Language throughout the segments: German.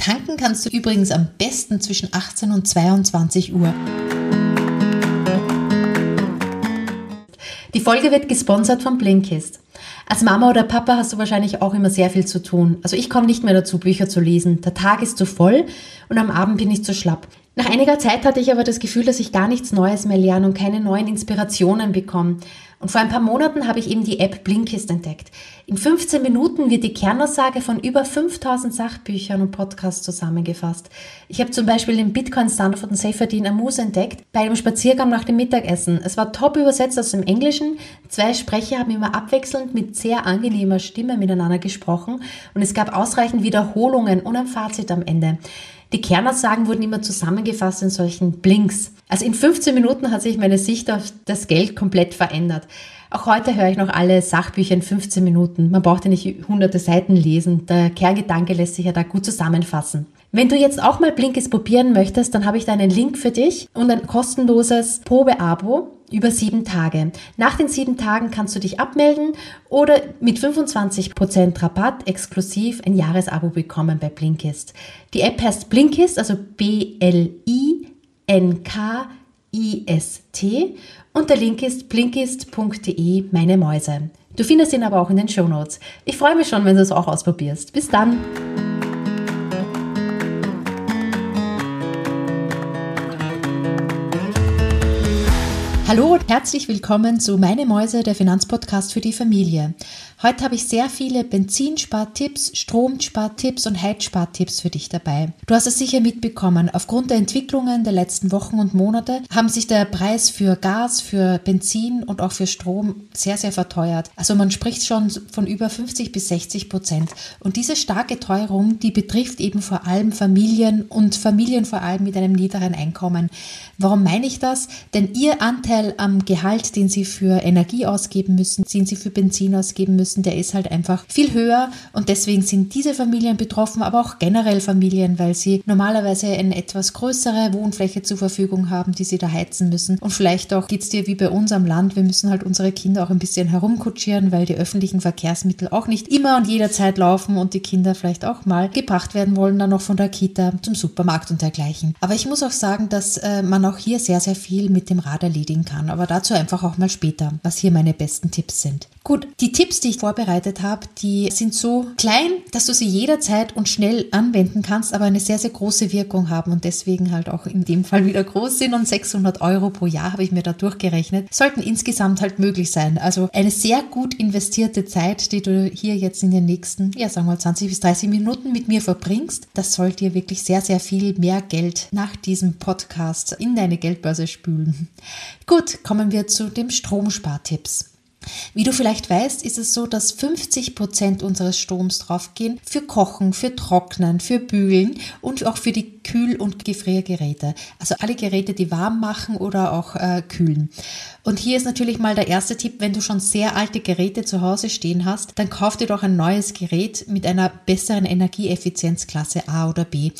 Tanken kannst du übrigens am besten zwischen 18 und 22 Uhr. Die Folge wird gesponsert von Blinkist. Als Mama oder Papa hast du wahrscheinlich auch immer sehr viel zu tun. Also ich komme nicht mehr dazu, Bücher zu lesen. Der Tag ist zu voll und am Abend bin ich zu schlapp. Nach einiger Zeit hatte ich aber das Gefühl, dass ich gar nichts Neues mehr lerne und keine neuen Inspirationen bekomme. Und vor ein paar Monaten habe ich eben die App Blinkist entdeckt. In 15 Minuten wird die Kernaussage von über 5000 Sachbüchern und Podcasts zusammengefasst. Ich habe zum Beispiel den Bitcoin Standard von Seyferdin Amus entdeckt bei einem Spaziergang nach dem Mittagessen. Es war top übersetzt aus dem Englischen. Zwei Sprecher haben immer abwechselnd mit sehr angenehmer Stimme miteinander gesprochen und es gab ausreichend Wiederholungen und ein Fazit am Ende. Die Kernaussagen wurden immer zusammengefasst in solchen Blinks. Also in 15 Minuten hat sich meine Sicht auf das Geld komplett verändert. Auch heute höre ich noch alle Sachbücher in 15 Minuten. Man braucht ja nicht hunderte Seiten lesen. Der Kerngedanke lässt sich ja da gut zusammenfassen. Wenn du jetzt auch mal Blinkist probieren möchtest, dann habe ich da einen Link für dich und ein kostenloses Probeabo über sieben Tage. Nach den sieben Tagen kannst du dich abmelden oder mit 25% Rabatt exklusiv ein Jahresabo bekommen bei Blinkist. Die App heißt Blinkist, also B-L-I-N-K-I-S-T und der Link ist blinkist.de meine Mäuse. Du findest ihn aber auch in den Show Notes. Ich freue mich schon, wenn du es auch ausprobierst. Bis dann! Hallo und herzlich willkommen zu Meine Mäuse, der Finanzpodcast für die Familie. Heute habe ich sehr viele Benzinspartipps, Stromspartipps und Heizspartipps für dich dabei. Du hast es sicher mitbekommen. Aufgrund der Entwicklungen der letzten Wochen und Monate haben sich der Preis für Gas, für Benzin und auch für Strom sehr, sehr verteuert. Also man spricht schon von über 50 bis 60 Prozent. Und diese starke Teuerung, die betrifft eben vor allem Familien und Familien vor allem mit einem niederen Einkommen. Warum meine ich das? Denn ihr Anteil am Gehalt, den sie für Energie ausgeben müssen, den sie für Benzin ausgeben müssen, müssen, der ist halt einfach viel höher und deswegen sind diese Familien betroffen, aber auch generell Familien, weil sie normalerweise eine etwas größere Wohnfläche zur Verfügung haben, die sie da heizen müssen. Und vielleicht auch geht es dir wie bei uns am Land, wir müssen halt unsere Kinder auch ein bisschen herumkutschieren, weil die öffentlichen Verkehrsmittel auch nicht immer und jederzeit laufen und die Kinder vielleicht auch mal gebracht werden wollen, dann noch von der Kita zum Supermarkt und dergleichen. Aber ich muss auch sagen, dass äh, man auch hier sehr, sehr viel mit dem Rad erledigen kann. Aber dazu einfach auch mal später, was hier meine besten Tipps sind. Gut, die Tipps, die ich vorbereitet habe, die sind so klein, dass du sie jederzeit und schnell anwenden kannst, aber eine sehr, sehr große Wirkung haben und deswegen halt auch in dem Fall wieder groß sind und 600 Euro pro Jahr habe ich mir da durchgerechnet, sollten insgesamt halt möglich sein. Also eine sehr gut investierte Zeit, die du hier jetzt in den nächsten, ja sagen wir mal 20 bis 30 Minuten mit mir verbringst, das soll dir wirklich sehr, sehr viel mehr Geld nach diesem Podcast in deine Geldbörse spülen. Gut, kommen wir zu dem Stromspartipps. Wie du vielleicht weißt, ist es so, dass 50 Prozent unseres Stroms draufgehen für Kochen, für Trocknen, für Bügeln und auch für die Kühl- und Gefriergeräte. Also alle Geräte, die warm machen oder auch äh, kühlen. Und hier ist natürlich mal der erste Tipp, wenn du schon sehr alte Geräte zu Hause stehen hast, dann kauf dir doch ein neues Gerät mit einer besseren Energieeffizienzklasse A oder B.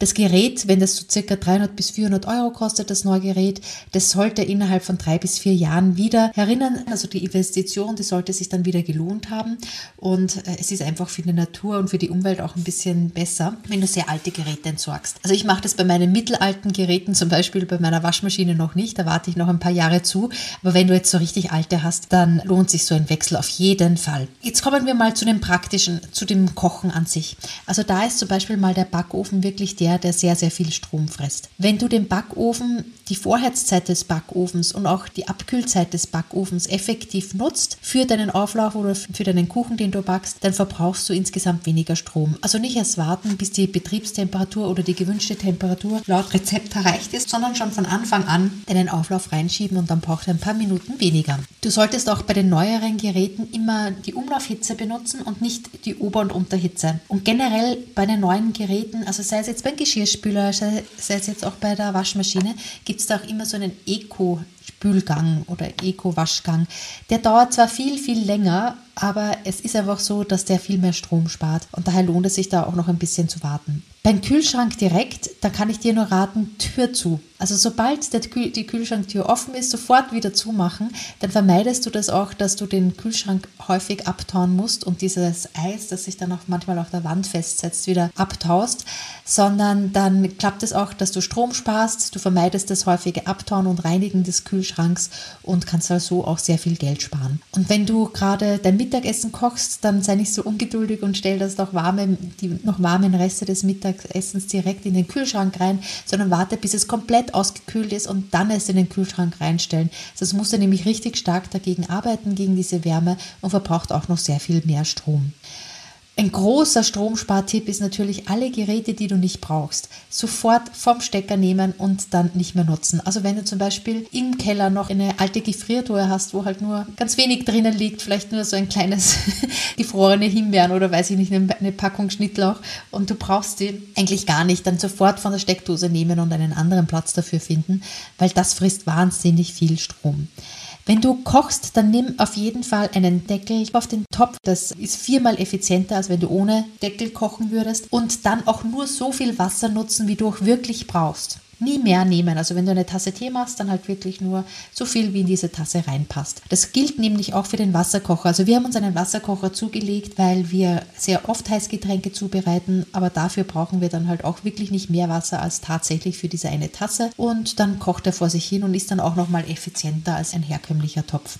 Das Gerät, wenn das so circa 300 bis 400 Euro kostet, das neue Gerät, das sollte innerhalb von drei bis vier Jahren wieder erinnern. Also die Investition, die sollte sich dann wieder gelohnt haben. Und äh, es ist einfach für die Natur und für die Umwelt auch ein bisschen besser, wenn du sehr alte Geräte entsorgst. Also ich mache das bei meinen mittelalten Geräten, zum Beispiel bei meiner Waschmaschine noch nicht. Da warte ich noch ein paar Jahre zu. Aber wenn du jetzt so richtig alte hast, dann lohnt sich so ein Wechsel auf jeden Fall. Jetzt kommen wir mal zu dem praktischen, zu dem Kochen an sich. Also da ist zum Beispiel mal der Backofen wirklich der, der sehr, sehr viel Strom frisst. Wenn du den Backofen, die Vorheizzeit des Backofens und auch die Abkühlzeit des Backofens effektiv nutzt für deinen Auflauf oder für deinen Kuchen, den du backst, dann verbrauchst du insgesamt weniger Strom. Also nicht erst warten, bis die Betriebstemperatur oder die gewünschte Temperatur laut Rezept erreicht ist, sondern schon von Anfang an deinen Auflauf reinschieben und dann braucht er ein paar Minuten weniger. Du solltest auch bei den neueren Geräten immer die Umlaufhitze benutzen und nicht die Ober- und Unterhitze. Und generell bei den neuen Geräten, also sei es jetzt beim Geschirrspüler, sei es jetzt auch bei der Waschmaschine, gibt es da auch immer so einen Eco- Spülgang oder Eco-Waschgang. Der dauert zwar viel, viel länger, aber es ist einfach so, dass der viel mehr Strom spart und daher lohnt es sich da auch noch ein bisschen zu warten. Beim Kühlschrank direkt, da kann ich dir nur raten, Tür zu. Also sobald der, die Kühlschranktür offen ist, sofort wieder zumachen. Dann vermeidest du das auch, dass du den Kühlschrank häufig abtauen musst und dieses Eis, das sich dann auch manchmal auf der Wand festsetzt, wieder abtaust, sondern dann klappt es auch, dass du Strom sparst, du vermeidest das häufige Abtauen und Reinigen des Kühlschranks und kannst also auch sehr viel Geld sparen. Und wenn du gerade dein Mittagessen kochst, dann sei nicht so ungeduldig und stell das noch warme, die noch warmen Reste des Mittages Mittagessens direkt in den Kühlschrank rein, sondern warte, bis es komplett ausgekühlt ist und dann es in den Kühlschrank reinstellen. Das muss er nämlich richtig stark dagegen arbeiten, gegen diese Wärme und verbraucht auch noch sehr viel mehr Strom. Ein großer Stromspartipp ist natürlich alle Geräte, die du nicht brauchst, sofort vom Stecker nehmen und dann nicht mehr nutzen. Also wenn du zum Beispiel im Keller noch eine alte Gefriertruhe hast, wo halt nur ganz wenig drinnen liegt, vielleicht nur so ein kleines gefrorene Himbeeren oder weiß ich nicht, eine Packung Schnittlauch und du brauchst die eigentlich gar nicht, dann sofort von der Steckdose nehmen und einen anderen Platz dafür finden, weil das frisst wahnsinnig viel Strom. Wenn du kochst, dann nimm auf jeden Fall einen Deckel auf den Topf. Das ist viermal effizienter, als wenn du ohne Deckel kochen würdest. Und dann auch nur so viel Wasser nutzen, wie du auch wirklich brauchst nie mehr nehmen. Also wenn du eine Tasse Tee machst, dann halt wirklich nur so viel, wie in diese Tasse reinpasst. Das gilt nämlich auch für den Wasserkocher. Also wir haben uns einen Wasserkocher zugelegt, weil wir sehr oft Heißgetränke zubereiten, aber dafür brauchen wir dann halt auch wirklich nicht mehr Wasser als tatsächlich für diese eine Tasse. Und dann kocht er vor sich hin und ist dann auch nochmal effizienter als ein herkömmlicher Topf.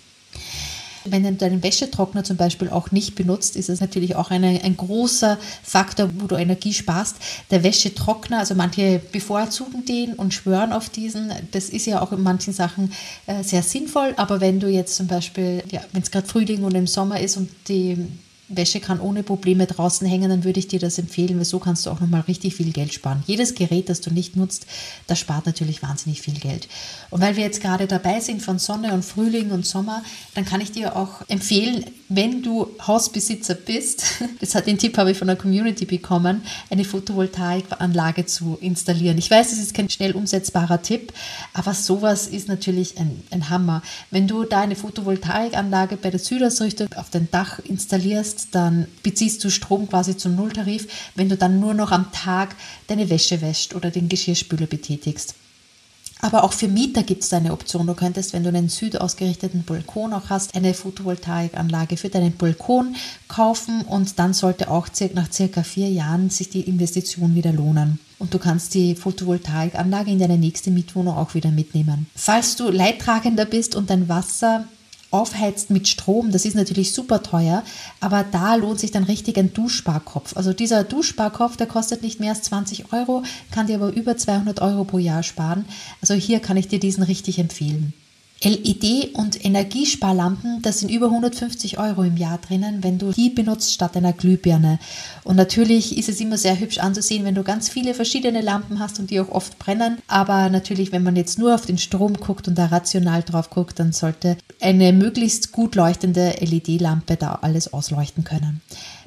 Wenn du deinen Wäschetrockner zum Beispiel auch nicht benutzt, ist es natürlich auch eine, ein großer Faktor, wo du Energie sparst. Der Wäschetrockner, also manche bevorzugen den und schwören auf diesen. Das ist ja auch in manchen Sachen äh, sehr sinnvoll. Aber wenn du jetzt zum Beispiel, ja, wenn es gerade Frühling und im Sommer ist und die Wäsche kann ohne Probleme draußen hängen, dann würde ich dir das empfehlen, weil so kannst du auch nochmal richtig viel Geld sparen. Jedes Gerät, das du nicht nutzt, das spart natürlich wahnsinnig viel Geld. Und weil wir jetzt gerade dabei sind von Sonne und Frühling und Sommer, dann kann ich dir auch empfehlen, wenn du Hausbesitzer bist, das hat den Tipp habe ich von der Community bekommen, eine Photovoltaikanlage zu installieren. Ich weiß, es ist kein schnell umsetzbarer Tipp, aber sowas ist natürlich ein, ein Hammer. Wenn du da eine Photovoltaikanlage bei der Südausrichtung auf dein Dach installierst, dann beziehst du Strom quasi zum Nulltarif, wenn du dann nur noch am Tag deine Wäsche wäscht oder den Geschirrspüler betätigst. Aber auch für Mieter gibt es eine Option. Du könntest, wenn du einen südausgerichteten Balkon auch hast, eine Photovoltaikanlage für deinen Balkon kaufen und dann sollte auch nach circa vier Jahren sich die Investition wieder lohnen. Und du kannst die Photovoltaikanlage in deine nächste Mietwohnung auch wieder mitnehmen. Falls du Leidtragender bist und dein Wasser aufheizt mit Strom, das ist natürlich super teuer, aber da lohnt sich dann richtig ein Duschsparkopf. Also dieser Duschsparkopf, der kostet nicht mehr als 20 Euro, kann dir aber über 200 Euro pro Jahr sparen. Also hier kann ich dir diesen richtig empfehlen. LED- und Energiesparlampen, das sind über 150 Euro im Jahr drinnen, wenn du die benutzt statt einer Glühbirne. Und natürlich ist es immer sehr hübsch anzusehen, wenn du ganz viele verschiedene Lampen hast und die auch oft brennen. Aber natürlich, wenn man jetzt nur auf den Strom guckt und da rational drauf guckt, dann sollte eine möglichst gut leuchtende LED-Lampe da alles ausleuchten können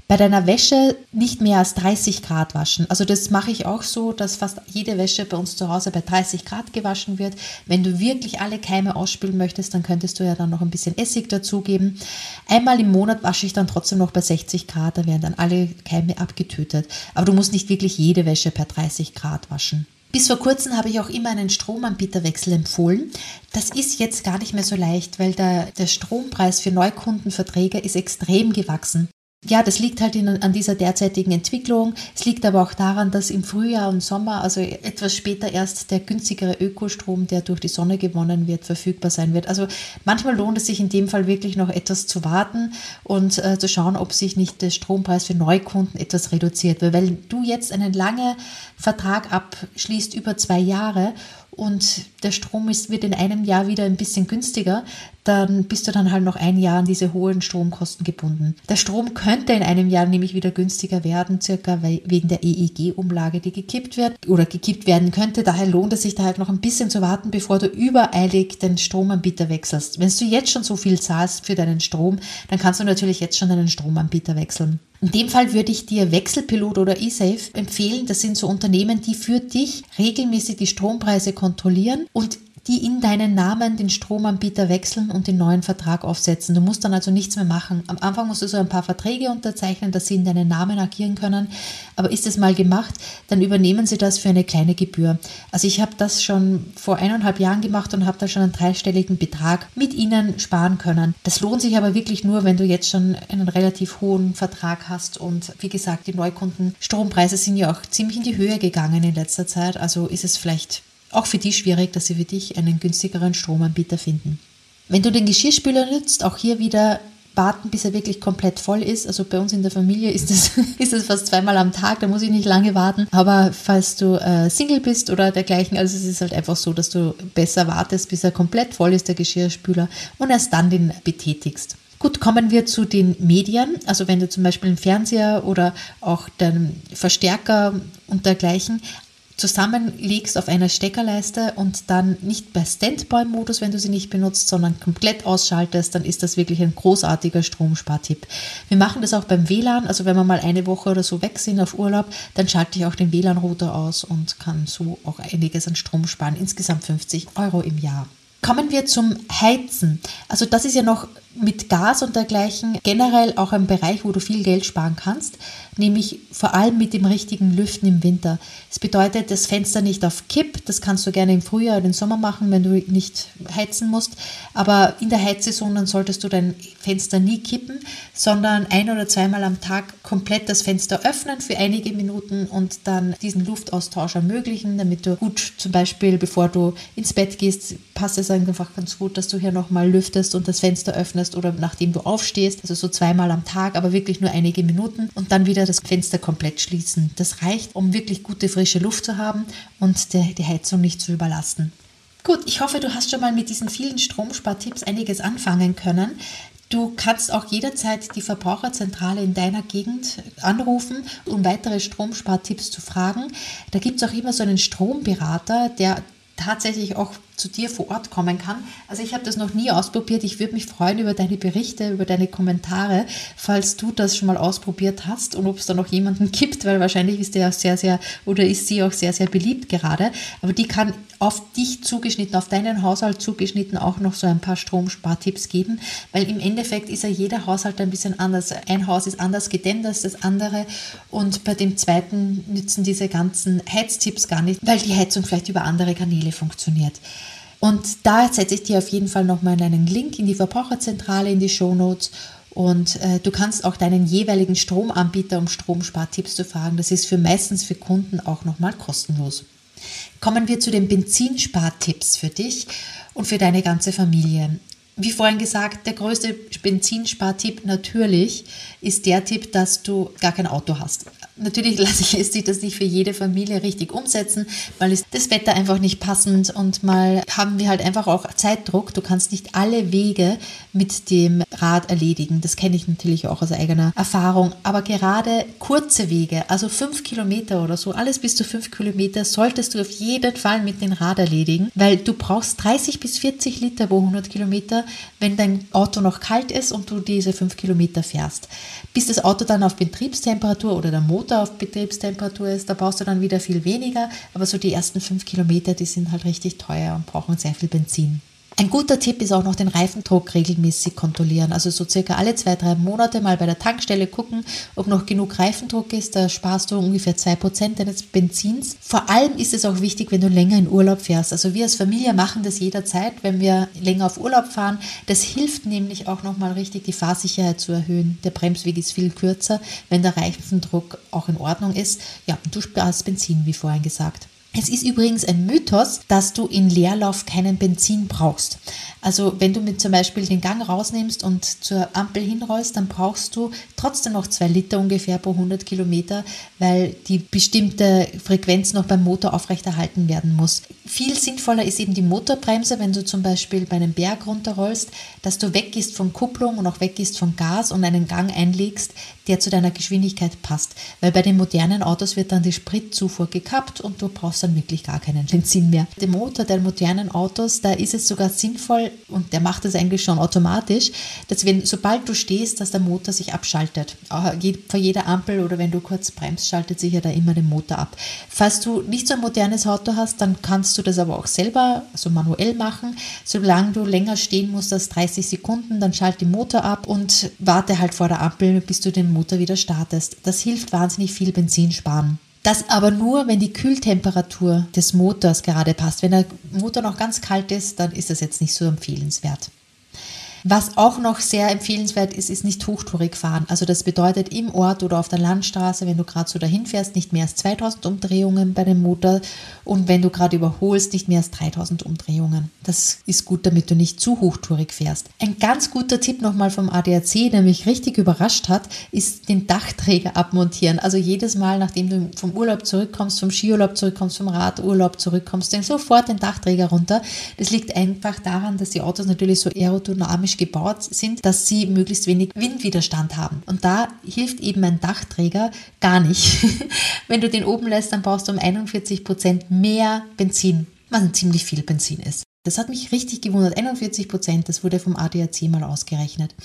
bei deiner Wäsche nicht mehr als 30 Grad waschen. Also das mache ich auch so, dass fast jede Wäsche bei uns zu Hause bei 30 Grad gewaschen wird. Wenn du wirklich alle Keime ausspülen möchtest, dann könntest du ja dann noch ein bisschen Essig dazugeben. Einmal im Monat wasche ich dann trotzdem noch bei 60 Grad, da werden dann alle Keime abgetötet. Aber du musst nicht wirklich jede Wäsche per 30 Grad waschen. Bis vor kurzem habe ich auch immer einen Stromanbieterwechsel empfohlen. Das ist jetzt gar nicht mehr so leicht, weil der, der Strompreis für Neukundenverträge ist extrem gewachsen ja, das liegt halt in, an dieser derzeitigen Entwicklung. Es liegt aber auch daran, dass im Frühjahr und Sommer, also etwas später erst der günstigere Ökostrom, der durch die Sonne gewonnen wird, verfügbar sein wird. Also manchmal lohnt es sich in dem Fall wirklich noch etwas zu warten und äh, zu schauen, ob sich nicht der Strompreis für Neukunden etwas reduziert. Weil wenn du jetzt einen langen Vertrag abschließt über zwei Jahre und der Strom ist, wird in einem Jahr wieder ein bisschen günstiger, dann bist du dann halt noch ein Jahr an diese hohen Stromkosten gebunden. Der Strom könnte in einem Jahr nämlich wieder günstiger werden, circa wegen der EEG-Umlage, die gekippt wird oder gekippt werden könnte. Daher lohnt es sich da halt noch ein bisschen zu warten, bevor du übereilig den Stromanbieter wechselst. Wenn du jetzt schon so viel zahlst für deinen Strom, dann kannst du natürlich jetzt schon deinen Stromanbieter wechseln. In dem Fall würde ich dir Wechselpilot oder eSafe empfehlen. Das sind so Unternehmen, die für dich regelmäßig die Strompreise kontrollieren und die in deinen Namen den Stromanbieter wechseln und den neuen Vertrag aufsetzen. Du musst dann also nichts mehr machen. Am Anfang musst du so ein paar Verträge unterzeichnen, dass sie in deinen Namen agieren können. Aber ist es mal gemacht, dann übernehmen sie das für eine kleine Gebühr. Also ich habe das schon vor eineinhalb Jahren gemacht und habe da schon einen dreistelligen Betrag mit ihnen sparen können. Das lohnt sich aber wirklich nur, wenn du jetzt schon einen relativ hohen Vertrag hast. Und wie gesagt, die Neukunden Strompreise sind ja auch ziemlich in die Höhe gegangen in letzter Zeit. Also ist es vielleicht auch für die schwierig, dass sie für dich einen günstigeren Stromanbieter finden. Wenn du den Geschirrspüler nutzt, auch hier wieder warten, bis er wirklich komplett voll ist. Also bei uns in der Familie ist es, ist fast zweimal am Tag, da muss ich nicht lange warten. Aber falls du äh, Single bist oder dergleichen, also es ist halt einfach so, dass du besser wartest, bis er komplett voll ist, der Geschirrspüler, und erst dann den betätigst. Gut, kommen wir zu den Medien. Also wenn du zum Beispiel einen Fernseher oder auch den Verstärker und dergleichen zusammenlegst auf einer Steckerleiste und dann nicht bei Standby-Modus, wenn du sie nicht benutzt, sondern komplett ausschaltest, dann ist das wirklich ein großartiger Stromspartipp. Wir machen das auch beim WLAN, also wenn wir mal eine Woche oder so weg sind auf Urlaub, dann schalte ich auch den WLAN-Router aus und kann so auch einiges an Strom sparen, insgesamt 50 Euro im Jahr. Kommen wir zum Heizen. Also das ist ja noch mit Gas und dergleichen generell auch ein Bereich, wo du viel Geld sparen kannst, nämlich vor allem mit dem richtigen Lüften im Winter. Das bedeutet, das Fenster nicht auf Kipp, das kannst du gerne im Frühjahr oder im Sommer machen, wenn du nicht heizen musst, aber in der Heizsaison dann solltest du dein Fenster nie kippen, sondern ein oder zweimal am Tag komplett das Fenster öffnen für einige Minuten und dann diesen Luftaustausch ermöglichen, damit du gut zum Beispiel, bevor du ins Bett gehst, passt es einfach ganz gut, dass du hier nochmal lüftest und das Fenster öffnest öffnest oder nachdem du aufstehst, also so zweimal am Tag, aber wirklich nur einige Minuten und dann wieder das Fenster komplett schließen. Das reicht, um wirklich gute frische Luft zu haben und die, die Heizung nicht zu überlasten. Gut, ich hoffe, du hast schon mal mit diesen vielen Stromspartipps einiges anfangen können. Du kannst auch jederzeit die Verbraucherzentrale in deiner Gegend anrufen, um weitere Stromspartipps zu fragen. Da gibt es auch immer so einen Stromberater, der tatsächlich auch zu dir vor Ort kommen kann. Also ich habe das noch nie ausprobiert. Ich würde mich freuen über deine Berichte, über deine Kommentare, falls du das schon mal ausprobiert hast und ob es da noch jemanden gibt, weil wahrscheinlich ist der auch sehr, sehr oder ist sie auch sehr, sehr beliebt gerade. Aber die kann auf dich zugeschnitten, auf deinen Haushalt zugeschnitten auch noch so ein paar Stromspartipps geben, weil im Endeffekt ist ja jeder Haushalt ein bisschen anders. Ein Haus ist anders gedämmt als das andere und bei dem zweiten nützen diese ganzen Heiztipps gar nicht, weil die Heizung vielleicht über andere Kanäle funktioniert. Und da setze ich dir auf jeden Fall nochmal einen Link in die Verbraucherzentrale, in die Shownotes. Und äh, du kannst auch deinen jeweiligen Stromanbieter um Stromspartipps zu fragen. Das ist für meistens für Kunden auch nochmal kostenlos. Kommen wir zu den Benzinspartipps für dich und für deine ganze Familie. Wie vorhin gesagt, der größte Benzinspartipp natürlich ist der Tipp, dass du gar kein Auto hast. Natürlich es sich das nicht für jede Familie richtig umsetzen, weil ist das Wetter einfach nicht passend und mal haben wir halt einfach auch Zeitdruck. Du kannst nicht alle Wege mit dem Rad erledigen. Das kenne ich natürlich auch aus eigener Erfahrung. Aber gerade kurze Wege, also fünf Kilometer oder so, alles bis zu fünf Kilometer, solltest du auf jeden Fall mit dem Rad erledigen, weil du brauchst 30 bis 40 Liter pro 100 Kilometer wenn dein Auto noch kalt ist und du diese fünf Kilometer fährst. Bis das Auto dann auf Betriebstemperatur oder der Motor auf Betriebstemperatur ist, da brauchst du dann wieder viel weniger, aber so die ersten fünf Kilometer, die sind halt richtig teuer und brauchen sehr viel Benzin. Ein guter Tipp ist auch noch den Reifendruck regelmäßig kontrollieren. Also so circa alle zwei, drei Monate mal bei der Tankstelle gucken, ob noch genug Reifendruck ist. Da sparst du ungefähr zwei Prozent deines Benzins. Vor allem ist es auch wichtig, wenn du länger in Urlaub fährst. Also wir als Familie machen das jederzeit, wenn wir länger auf Urlaub fahren. Das hilft nämlich auch nochmal richtig, die Fahrsicherheit zu erhöhen. Der Bremsweg ist viel kürzer, wenn der Reifendruck auch in Ordnung ist. Ja, du sparst Benzin, wie vorhin gesagt. Es ist übrigens ein Mythos, dass du in Leerlauf keinen Benzin brauchst. Also wenn du mit zum Beispiel den Gang rausnimmst und zur Ampel hinrollst, dann brauchst du trotzdem noch zwei Liter ungefähr pro 100 Kilometer, weil die bestimmte Frequenz noch beim Motor aufrechterhalten werden muss. Viel sinnvoller ist eben die Motorbremse, wenn du zum Beispiel bei einem Berg runterrollst, dass du weggehst von Kupplung und auch weggehst von Gas und einen Gang einlegst, der zu deiner Geschwindigkeit passt. Weil bei den modernen Autos wird dann die Spritzufuhr gekappt und du brauchst dann wirklich gar keinen Benzin mehr. Der Motor der modernen Autos, da ist es sogar sinnvoll und der macht es eigentlich schon automatisch, dass wenn, sobald du stehst, dass der Motor sich abschaltet. Vor jeder Ampel oder wenn du kurz bremst, schaltet sich ja da immer der Motor ab. Falls du nicht so ein modernes Auto hast, dann kannst du das aber auch selber, so manuell machen. Solange du länger stehen musst als 30 Sekunden, dann schalt den Motor ab und warte halt vor der Ampel, bis du den Motor wieder startest. Das hilft wahnsinnig viel Benzin sparen. Das aber nur, wenn die Kühltemperatur des Motors gerade passt. Wenn der Motor noch ganz kalt ist, dann ist das jetzt nicht so empfehlenswert. Was auch noch sehr empfehlenswert ist, ist nicht hochtourig fahren. Also das bedeutet im Ort oder auf der Landstraße, wenn du gerade so dahin fährst, nicht mehr als 2000 Umdrehungen bei dem Motor und wenn du gerade überholst, nicht mehr als 3000 Umdrehungen. Das ist gut, damit du nicht zu hochtourig fährst. Ein ganz guter Tipp nochmal vom ADAC, der mich richtig überrascht hat, ist den Dachträger abmontieren. Also jedes Mal, nachdem du vom Urlaub zurückkommst, vom Skiurlaub zurückkommst, vom Radurlaub zurückkommst, dann sofort den Dachträger runter. Das liegt einfach daran, dass die Autos natürlich so aerodynamisch technisch gebaut sind, dass sie möglichst wenig Windwiderstand haben. Und da hilft eben ein Dachträger gar nicht. Wenn du den oben lässt, dann brauchst du um 41 Prozent mehr Benzin, was ziemlich viel Benzin ist. Das hat mich richtig gewundert. 41 Prozent, das wurde vom ADAC mal ausgerechnet.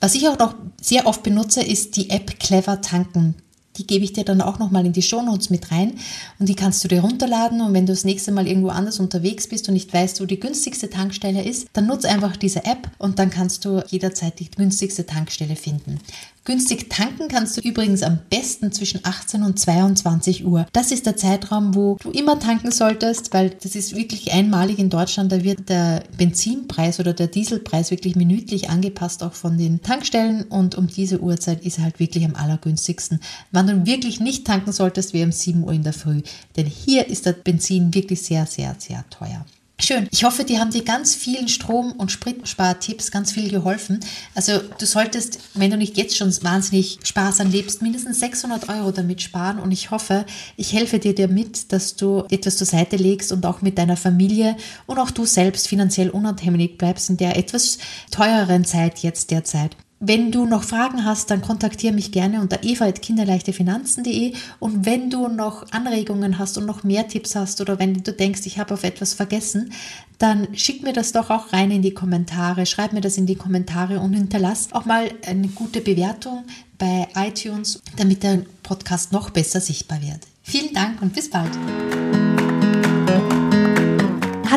Was ich auch noch sehr oft benutze, ist die App Clever Tanken. Die gebe ich dir dann auch nochmal in die Shownotes mit rein und die kannst du dir runterladen und wenn du das nächste Mal irgendwo anders unterwegs bist und nicht weißt, wo die günstigste Tankstelle ist, dann nutze einfach diese App und dann kannst du jederzeit die günstigste Tankstelle finden. Günstig tanken kannst du übrigens am besten zwischen 18 und 22 Uhr. Das ist der Zeitraum, wo du immer tanken solltest, weil das ist wirklich einmalig in Deutschland. Da wird der Benzinpreis oder der Dieselpreis wirklich minütlich angepasst, auch von den Tankstellen. Und um diese Uhrzeit ist er halt wirklich am allergünstigsten. Wann du wirklich nicht tanken solltest, wäre um 7 Uhr in der Früh. Denn hier ist der Benzin wirklich sehr, sehr, sehr teuer. Schön. Ich hoffe, die haben dir ganz vielen Strom- und Spritspartipps ganz viel geholfen. Also du solltest, wenn du nicht jetzt schon wahnsinnig sparsam lebst, mindestens 600 Euro damit sparen. Und ich hoffe, ich helfe dir damit, dass du etwas zur Seite legst und auch mit deiner Familie und auch du selbst finanziell unabhängig bleibst in der etwas teureren Zeit jetzt derzeit. Wenn du noch Fragen hast, dann kontaktiere mich gerne unter eva.kinderleichtefinanzen.de und wenn du noch Anregungen hast und noch mehr Tipps hast oder wenn du denkst, ich habe auf etwas vergessen, dann schick mir das doch auch rein in die Kommentare, schreib mir das in die Kommentare und hinterlass auch mal eine gute Bewertung bei iTunes, damit der Podcast noch besser sichtbar wird. Vielen Dank und bis bald.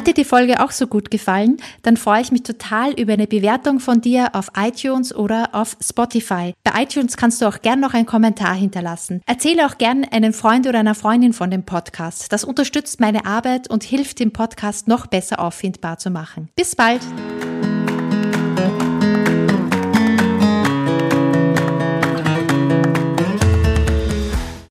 Hat dir die Folge auch so gut gefallen? Dann freue ich mich total über eine Bewertung von dir auf iTunes oder auf Spotify. Bei iTunes kannst du auch gern noch einen Kommentar hinterlassen. Erzähle auch gern einen Freund oder einer Freundin von dem Podcast. Das unterstützt meine Arbeit und hilft dem Podcast noch besser auffindbar zu machen. Bis bald!